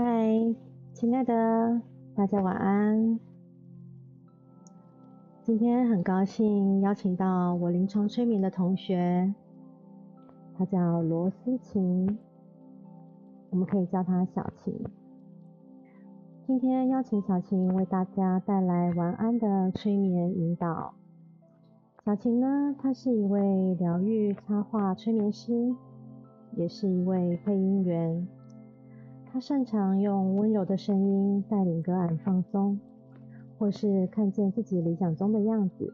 嗨，亲爱的，大家晚安。今天很高兴邀请到我临床催眠的同学，他叫罗思晴，我们可以叫他小晴。今天邀请小晴为大家带来晚安的催眠引导。小晴呢，她是一位疗愈插画催眠师，也是一位配音员。他擅长用温柔的声音带领个案放松，或是看见自己理想中的样子，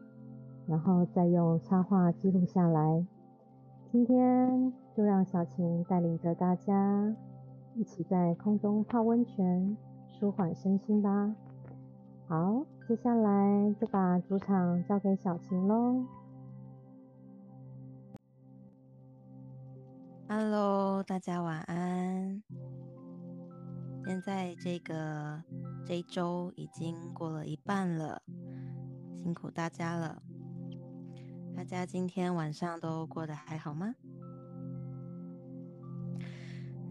然后再用插画记录下来。今天就让小晴带领着大家一起在空中泡温泉，舒缓身心吧。好，接下来就把主场交给小晴喽。Hello，大家晚安。现在这个这一周已经过了一半了，辛苦大家了。大家今天晚上都过得还好吗？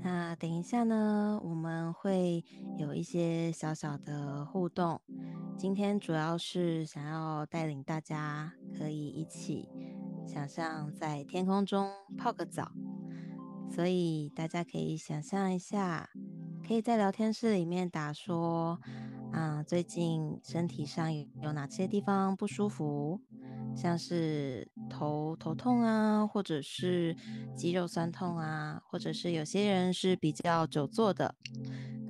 那等一下呢，我们会有一些小小的互动。今天主要是想要带领大家可以一起想象在天空中泡个澡，所以大家可以想象一下。可以在聊天室里面打说，啊，最近身体上有哪些地方不舒服？像是头头痛啊，或者是肌肉酸痛啊，或者是有些人是比较久坐的，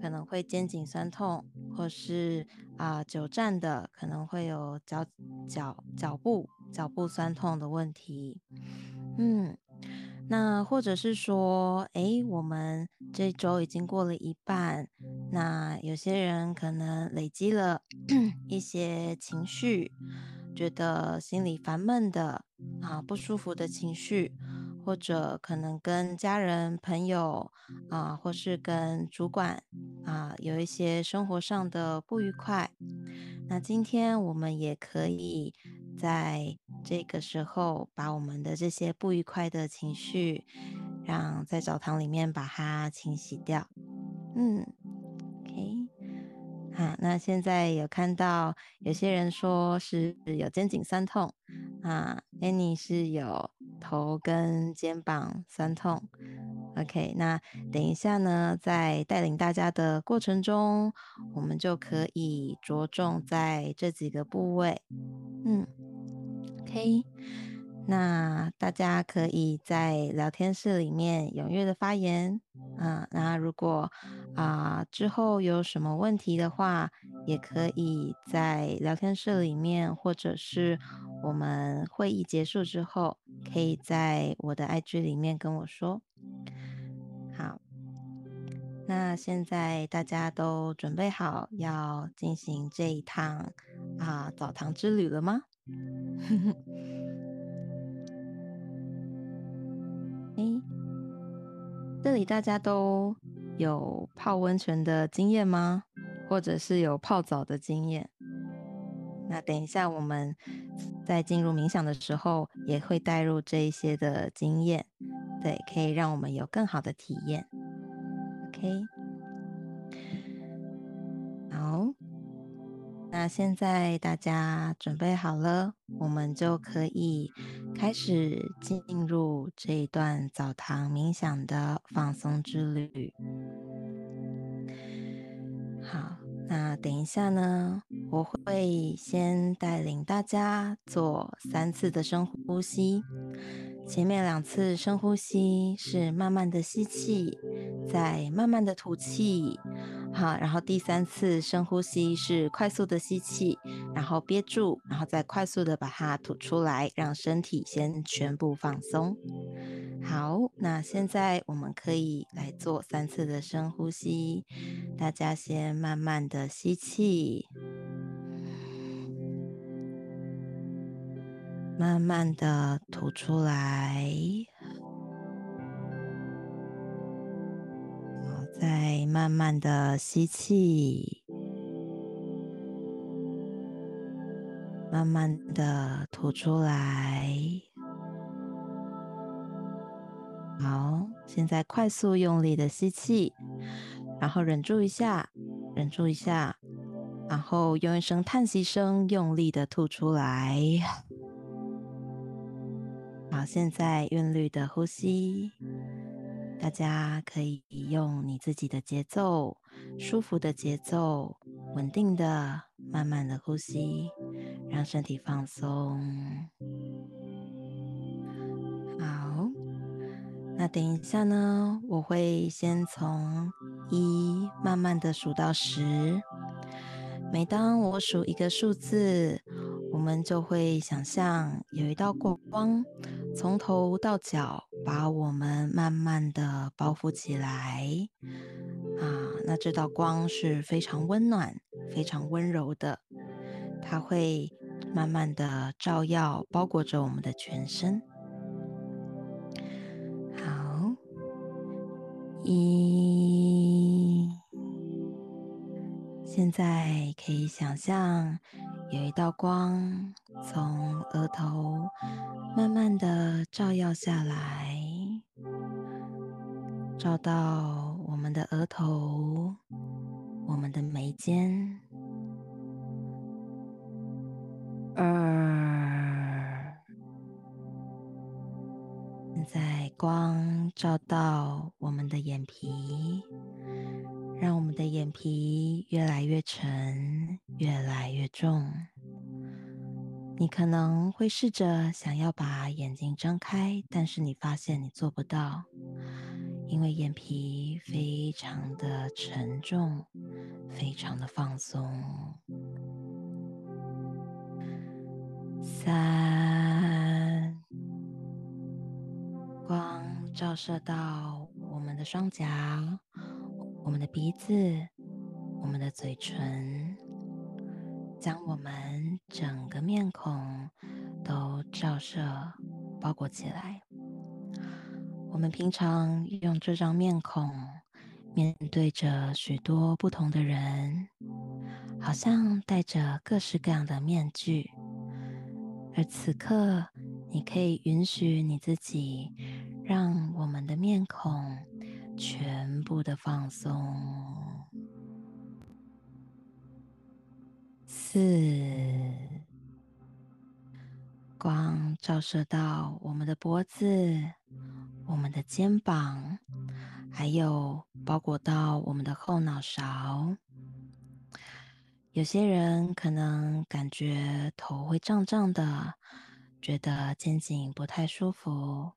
可能会肩颈酸痛，或是啊久站的，可能会有脚脚脚部脚部酸痛的问题。嗯。那或者是说，哎，我们这周已经过了一半，那有些人可能累积了 一些情绪，觉得心里烦闷的啊，不舒服的情绪，或者可能跟家人、朋友啊，或是跟主管啊，有一些生活上的不愉快。那今天我们也可以。在这个时候，把我们的这些不愉快的情绪，让在澡堂里面把它清洗掉。嗯，OK，好，那现在有看到有些人说是有肩颈酸痛啊，Annie 是有头跟肩膀酸痛。OK，那等一下呢，在带领大家的过程中，我们就可以着重在这几个部位。嗯，OK，那大家可以在聊天室里面踊跃的发言啊。那如果啊之后有什么问题的话，也可以在聊天室里面，或者是我们会议结束之后，可以在我的 IG 里面跟我说。好，那现在大家都准备好要进行这一趟啊澡堂之旅了吗？哎，这里大家都有泡温泉的经验吗？或者是有泡澡的经验？那等一下我们在进入冥想的时候，也会带入这一些的经验。对，可以让我们有更好的体验。OK，好，那现在大家准备好了，我们就可以开始进入这一段澡堂冥想的放松之旅。好，那等一下呢，我会先带领大家做三次的深呼吸。前面两次深呼吸是慢慢的吸气，再慢慢的吐气，好，然后第三次深呼吸是快速的吸气，然后憋住，然后再快速的把它吐出来，让身体先全部放松。好，那现在我们可以来做三次的深呼吸，大家先慢慢的吸气。慢慢的吐出来，好，再慢慢的吸气，慢慢的吐出来。好，现在快速用力的吸气，然后忍住一下，忍住一下，然后用一声叹息声用力的吐出来。好，现在韵律的呼吸，大家可以用你自己的节奏，舒服的节奏，稳定的、慢慢的呼吸，让身体放松。那等一下呢，我会先从一慢慢的数到十，每当我数一个数字。我们就会想象有一道光，从头到脚把我们慢慢的包覆起来啊。那这道光是非常温暖、非常温柔的，它会慢慢的照耀、包裹着我们的全身。一，现在可以想象。有一道光从额头慢慢的照耀下来，照到我们的额头、我们的眉间。二，在光照到我们的眼皮。让我们的眼皮越来越沉，越来越重。你可能会试着想要把眼睛睁开，但是你发现你做不到，因为眼皮非常的沉重，非常的放松。三，光照射到我们的双颊。我们的鼻子，我们的嘴唇，将我们整个面孔都照射包裹起来。我们平常用这张面孔面对着许多不同的人，好像戴着各式各样的面具。而此刻，你可以允许你自己，让我们的面孔。全部的放松。四，光照射到我们的脖子、我们的肩膀，还有包裹到我们的后脑勺。有些人可能感觉头会胀胀的，觉得肩颈不太舒服，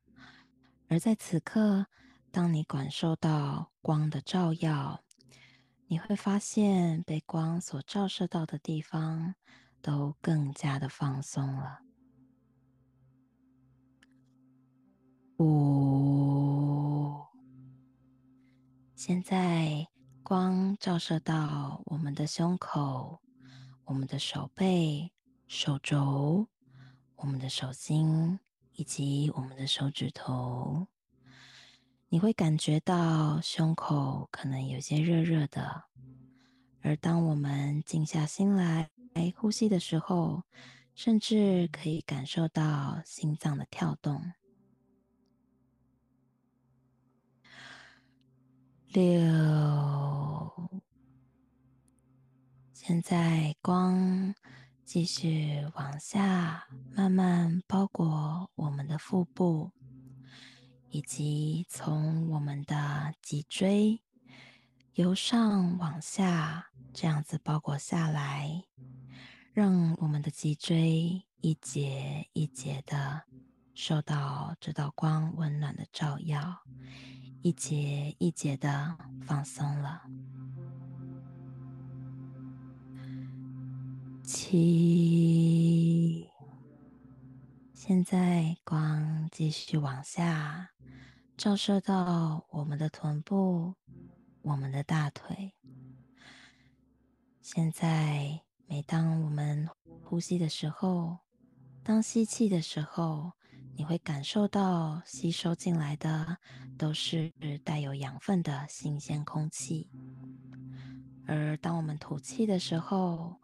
而在此刻。当你感受到光的照耀，你会发现被光所照射到的地方都更加的放松了。五，现在光照射到我们的胸口、我们的手背、手肘、我们的手心以及我们的手指头。你会感觉到胸口可能有些热热的，而当我们静下心来呼吸的时候，甚至可以感受到心脏的跳动。六，现在光继续往下，慢慢包裹我们的腹部。以及从我们的脊椎由上往下这样子包裹下来，让我们的脊椎一节一节的受到这道光温暖的照耀，一节一节的放松了。七，现在光继续往下。照射到我们的臀部，我们的大腿。现在，每当我们呼吸的时候，当吸气的时候，你会感受到吸收进来的都是带有养分的新鲜空气；而当我们吐气的时候，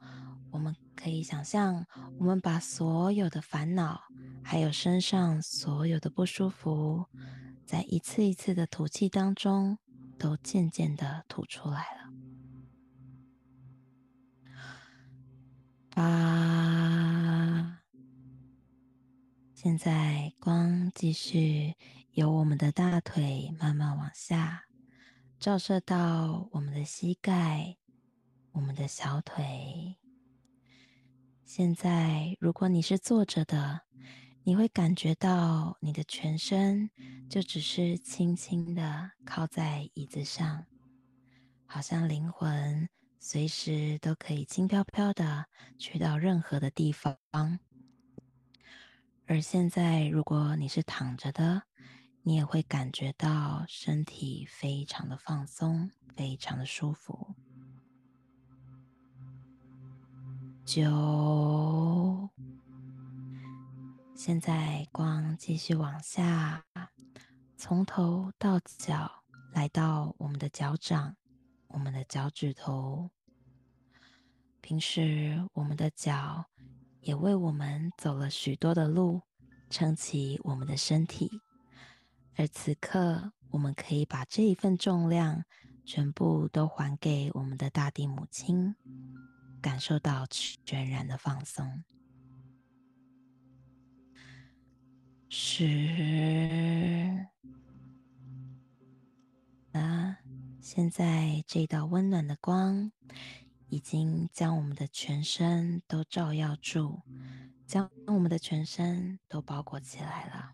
我们可以想象，我们把所有的烦恼，还有身上所有的不舒服。在一次一次的吐气当中，都渐渐的吐出来了。八，现在光继续由我们的大腿慢慢往下，照射到我们的膝盖、我们的小腿。现在，如果你是坐着的，你会感觉到你的全身就只是轻轻的靠在椅子上，好像灵魂随时都可以轻飘飘的去到任何的地方。而现在，如果你是躺着的，你也会感觉到身体非常的放松，非常的舒服。九。现在光继续往下，从头到脚，来到我们的脚掌、我们的脚趾头。平时我们的脚也为我们走了许多的路，撑起我们的身体。而此刻，我们可以把这一份重量全部都还给我们的大地母亲，感受到全然的放松。十，啊！现在这道温暖的光已经将我们的全身都照耀住，将我们的全身都包裹起来了。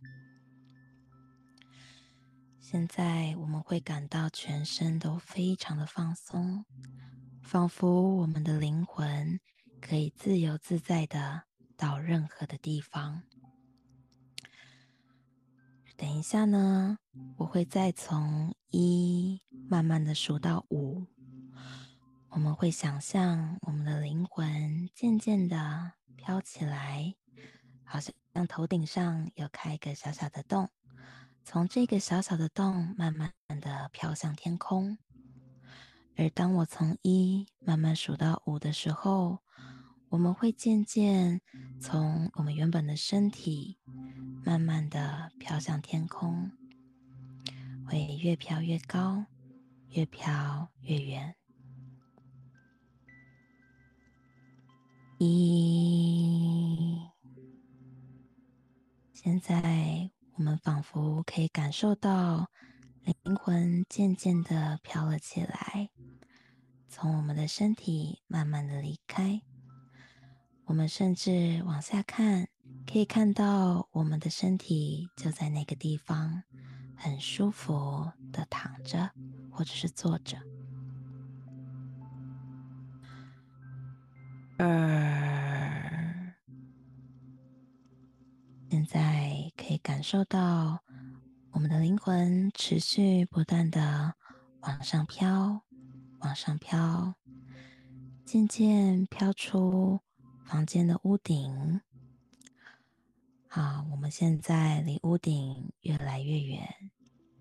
现在我们会感到全身都非常的放松，仿佛我们的灵魂可以自由自在的到任何的地方。等一下呢，我会再从一慢慢的数到五。我们会想象我们的灵魂渐渐的飘起来，好像头顶上有开一个小小的洞，从这个小小的洞慢慢的飘向天空。而当我从一慢慢数到五的时候，我们会渐渐从我们原本的身体，慢慢的飘向天空，会越飘越高，越飘越远。一，现在我们仿佛可以感受到灵魂渐渐的飘了起来，从我们的身体慢慢的离开。我们甚至往下看，可以看到我们的身体就在那个地方，很舒服的躺着，或者是坐着。二，现在可以感受到我们的灵魂持续不断的往上飘，往上飘，渐渐飘出。房间的屋顶，好，我们现在离屋顶越来越远，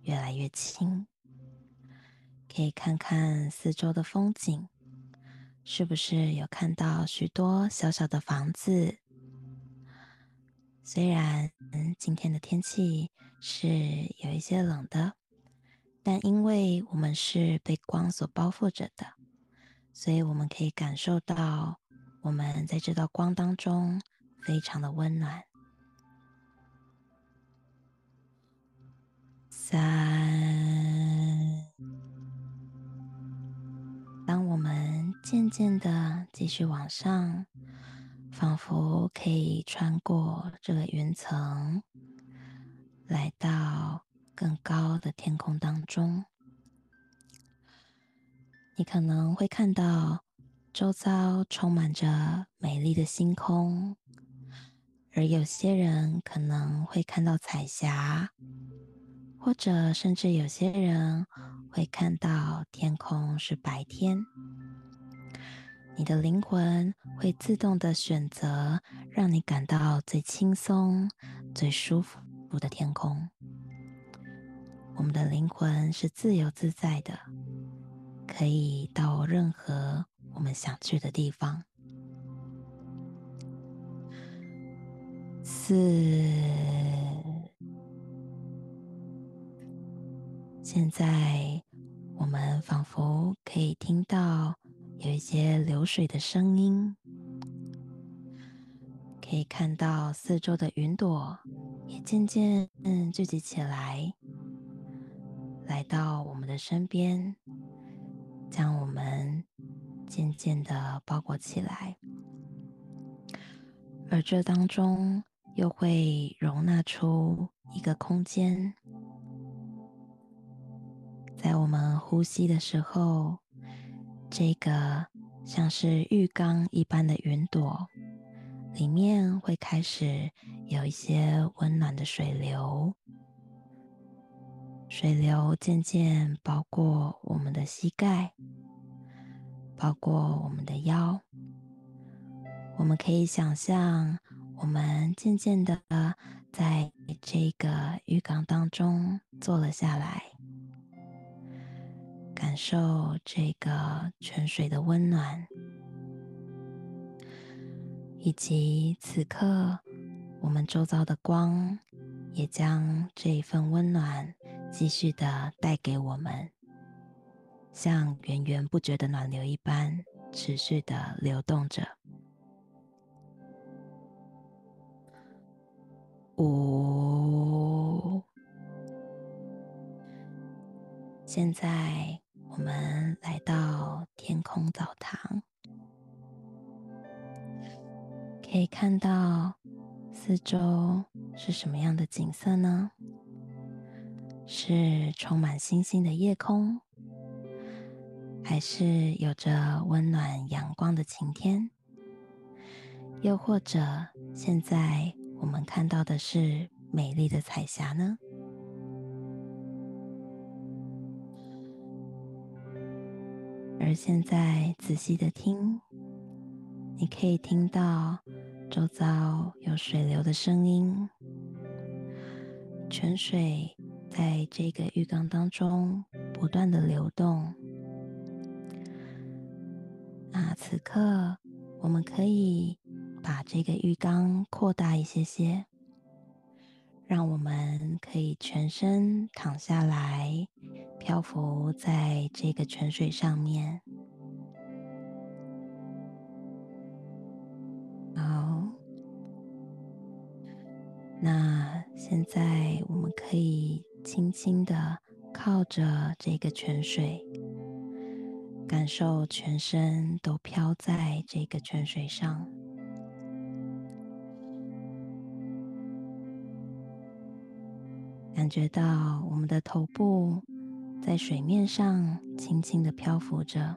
越来越轻。可以看看四周的风景，是不是有看到许多小小的房子？虽然今天的天气是有一些冷的，但因为我们是被光所包覆着的，所以我们可以感受到。我们在这道光当中，非常的温暖。三，当我们渐渐的继续往上，仿佛可以穿过这个云层，来到更高的天空当中，你可能会看到。周遭充满着美丽的星空，而有些人可能会看到彩霞，或者甚至有些人会看到天空是白天。你的灵魂会自动的选择让你感到最轻松、最舒服的天空。我们的灵魂是自由自在的，可以到任何。我们想去的地方。四，现在我们仿佛可以听到有一些流水的声音，可以看到四周的云朵也渐渐聚集起来，来到我们的身边，将我们渐渐的包裹起来。而这当中又会容纳出一个空间，在我们呼吸的时候，这个像是浴缸一般的云朵里面会开始有一些温暖的水流，水流渐渐包括我们的膝盖，包括我们的腰。我们可以想象，我们渐渐的在这个浴缸当中坐了下来，感受这个泉水的温暖，以及此刻我们周遭的光也将这一份温暖继续的带给我们，像源源不绝的暖流一般，持续的流动着。五，现在我们来到天空澡堂，可以看到四周是什么样的景色呢？是充满星星的夜空，还是有着温暖阳光的晴天？又或者现在？我们看到的是美丽的彩霞呢。而现在仔细的听，你可以听到周遭有水流的声音，泉水在这个浴缸当中不断的流动。那此刻我们可以。把这个浴缸扩大一些些，让我们可以全身躺下来，漂浮在这个泉水上面。好，那现在我们可以轻轻的靠着这个泉水，感受全身都飘在这个泉水上。感觉到我们的头部在水面上轻轻的漂浮着，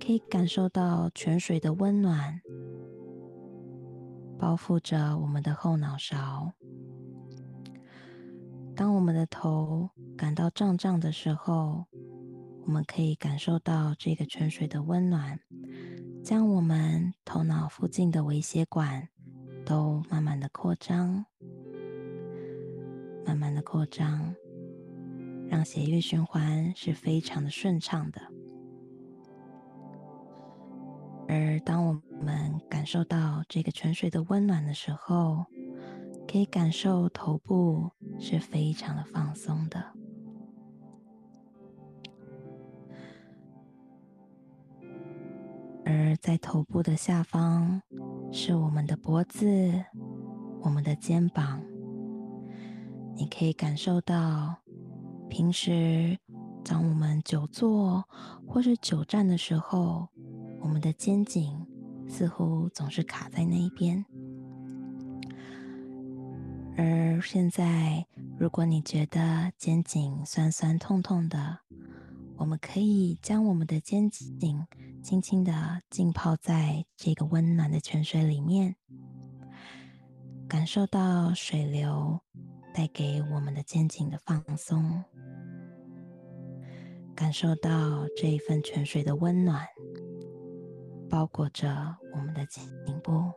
可以感受到泉水的温暖包覆着我们的后脑勺。当我们的头感到胀胀的时候，我们可以感受到这个泉水的温暖，将我们头脑附近的微血管都慢慢的扩张。慢慢的扩张，让血液循环是非常的顺畅的。而当我们感受到这个泉水的温暖的时候，可以感受头部是非常的放松的。而在头部的下方，是我们的脖子，我们的肩膀。你可以感受到，平时当我们久坐或是久站的时候，我们的肩颈似乎总是卡在那一边。而现在，如果你觉得肩颈酸酸痛痛的，我们可以将我们的肩颈轻轻的浸泡在这个温暖的泉水里面，感受到水流。带给我们的肩颈的放松，感受到这一份泉水的温暖，包裹着我们的颈部，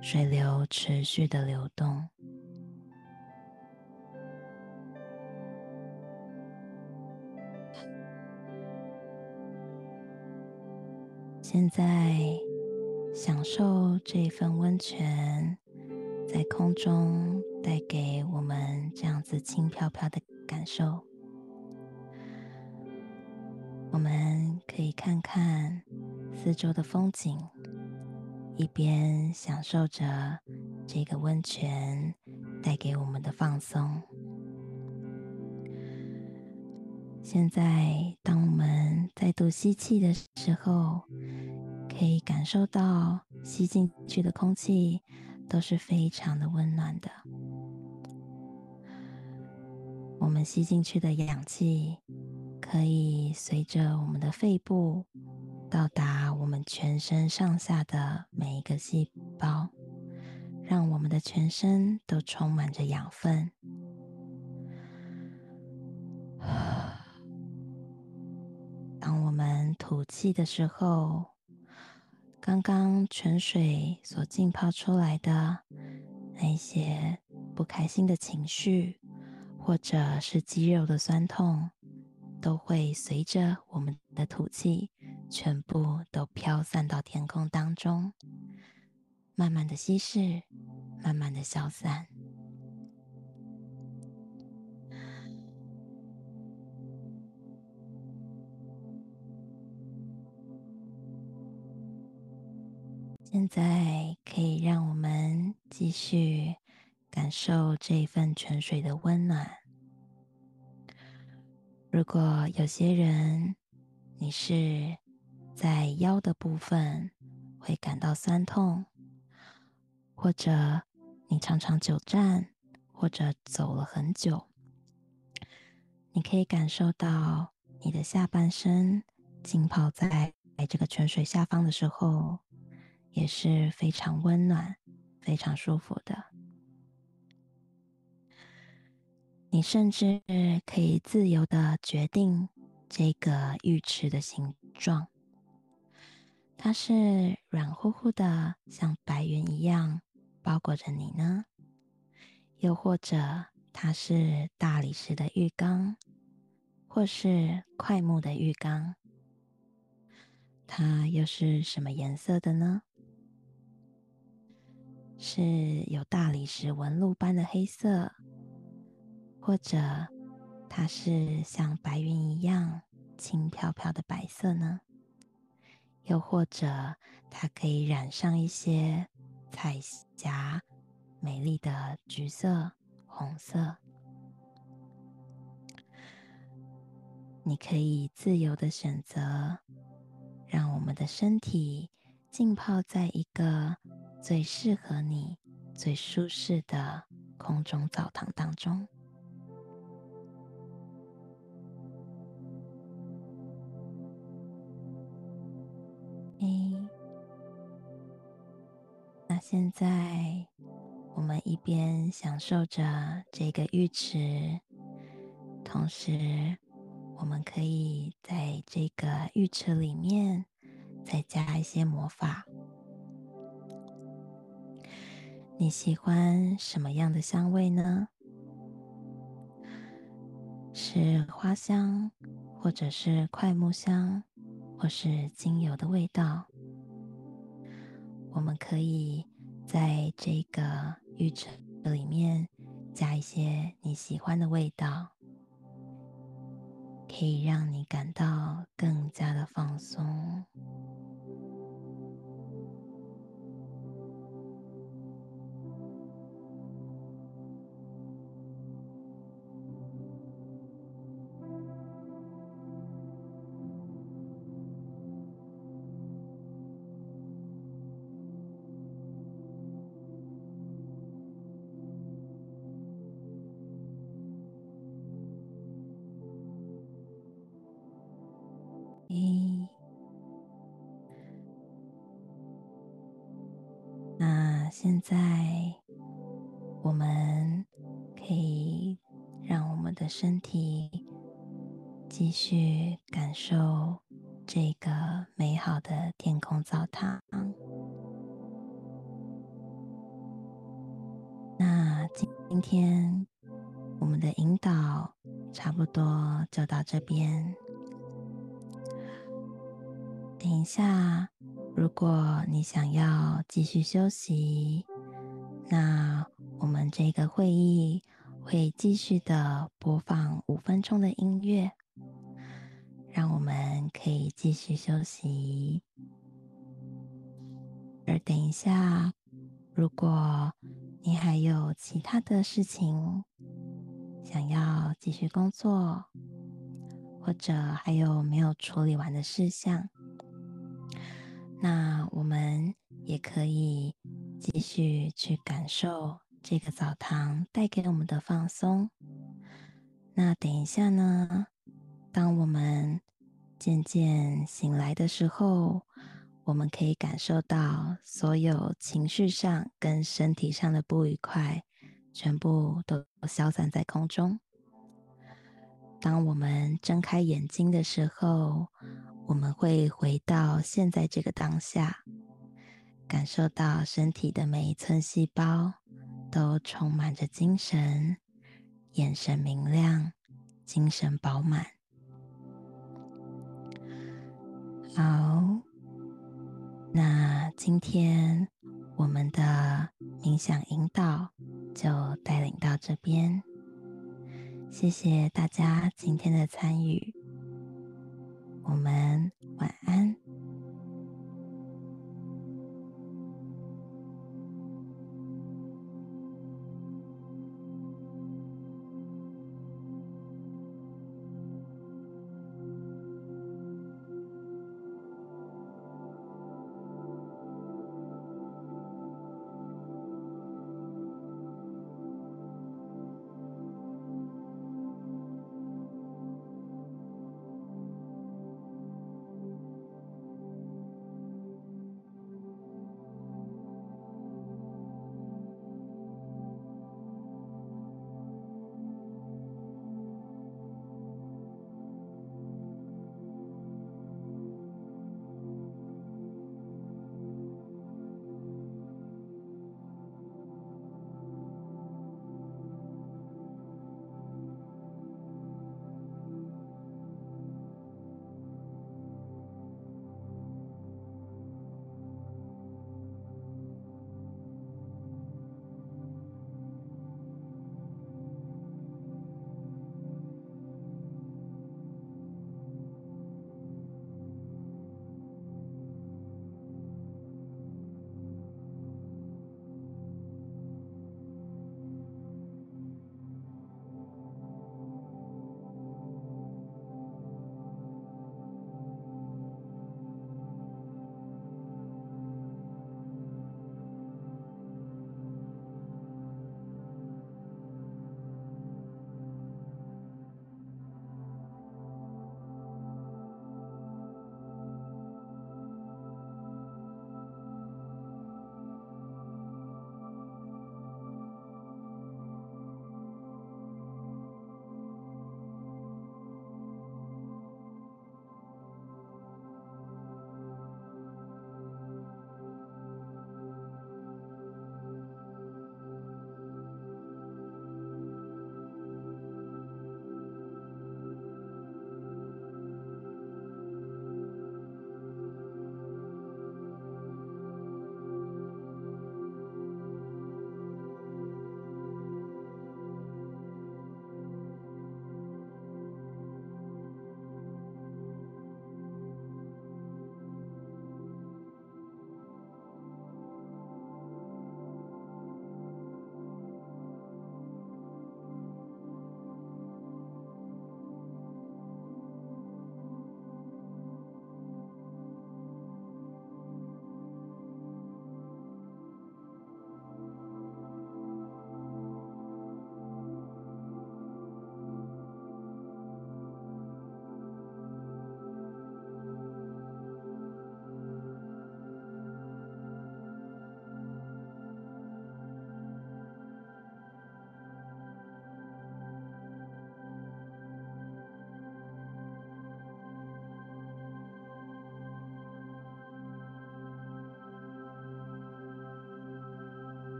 水流持续的流动。现在，享受这一份温泉。在空中带给我们这样子轻飘飘的感受，我们可以看看四周的风景，一边享受着这个温泉带给我们的放松。现在，当我们再度吸气的时候，可以感受到吸进去的空气都是非常的温暖的。我们吸进去的氧气可以随着我们的肺部到达我们全身上下的每一个细胞，让我们的全身都充满着养分。当我们吐气的时候，刚刚泉水所浸泡出来的那些不开心的情绪，或者是肌肉的酸痛，都会随着我们的吐气，全部都飘散到天空当中，慢慢的稀释，慢慢的消散。现在可以让我们继续感受这一份泉水的温暖。如果有些人你是在腰的部分会感到酸痛，或者你常常久站或者走了很久，你可以感受到你的下半身浸泡在这个泉水下方的时候。也是非常温暖、非常舒服的。你甚至可以自由的决定这个浴池的形状，它是软乎乎的，像白云一样包裹着你呢，又或者它是大理石的浴缸，或是块木的浴缸，它又是什么颜色的呢？是有大理石纹路般的黑色，或者它是像白云一样轻飘飘的白色呢？又或者它可以染上一些彩霞，美丽的橘色、红色？你可以自由的选择，让我们的身体浸泡在一个。最适合你、最舒适的空中澡堂当中。诶，那现在我们一边享受着这个浴池，同时我们可以在这个浴池里面再加一些魔法。你喜欢什么样的香味呢？是花香，或者是快木香，或是精油的味道？我们可以在这个浴池里面加一些你喜欢的味道，可以让你感到更加的放松。现在我们可以让我们的身体继续感受这个美好的天空澡堂。那今天我们的引导差不多就到这边。等一下，如果你想要继续休息，那我们这个会议会继续的播放五分钟的音乐，让我们可以继续休息。而等一下，如果你还有其他的事情想要继续工作，或者还有没有处理完的事项，那我们也可以继续去感受这个澡堂带给我们的放松。那等一下呢，当我们渐渐醒来的时候，我们可以感受到所有情绪上跟身体上的不愉快，全部都消散在空中。当我们睁开眼睛的时候，我们会回到现在这个当下，感受到身体的每一寸细胞都充满着精神，眼神明亮，精神饱满。好，那今天我们的冥想引导就带领到这边。谢谢大家今天的参与，我们晚安。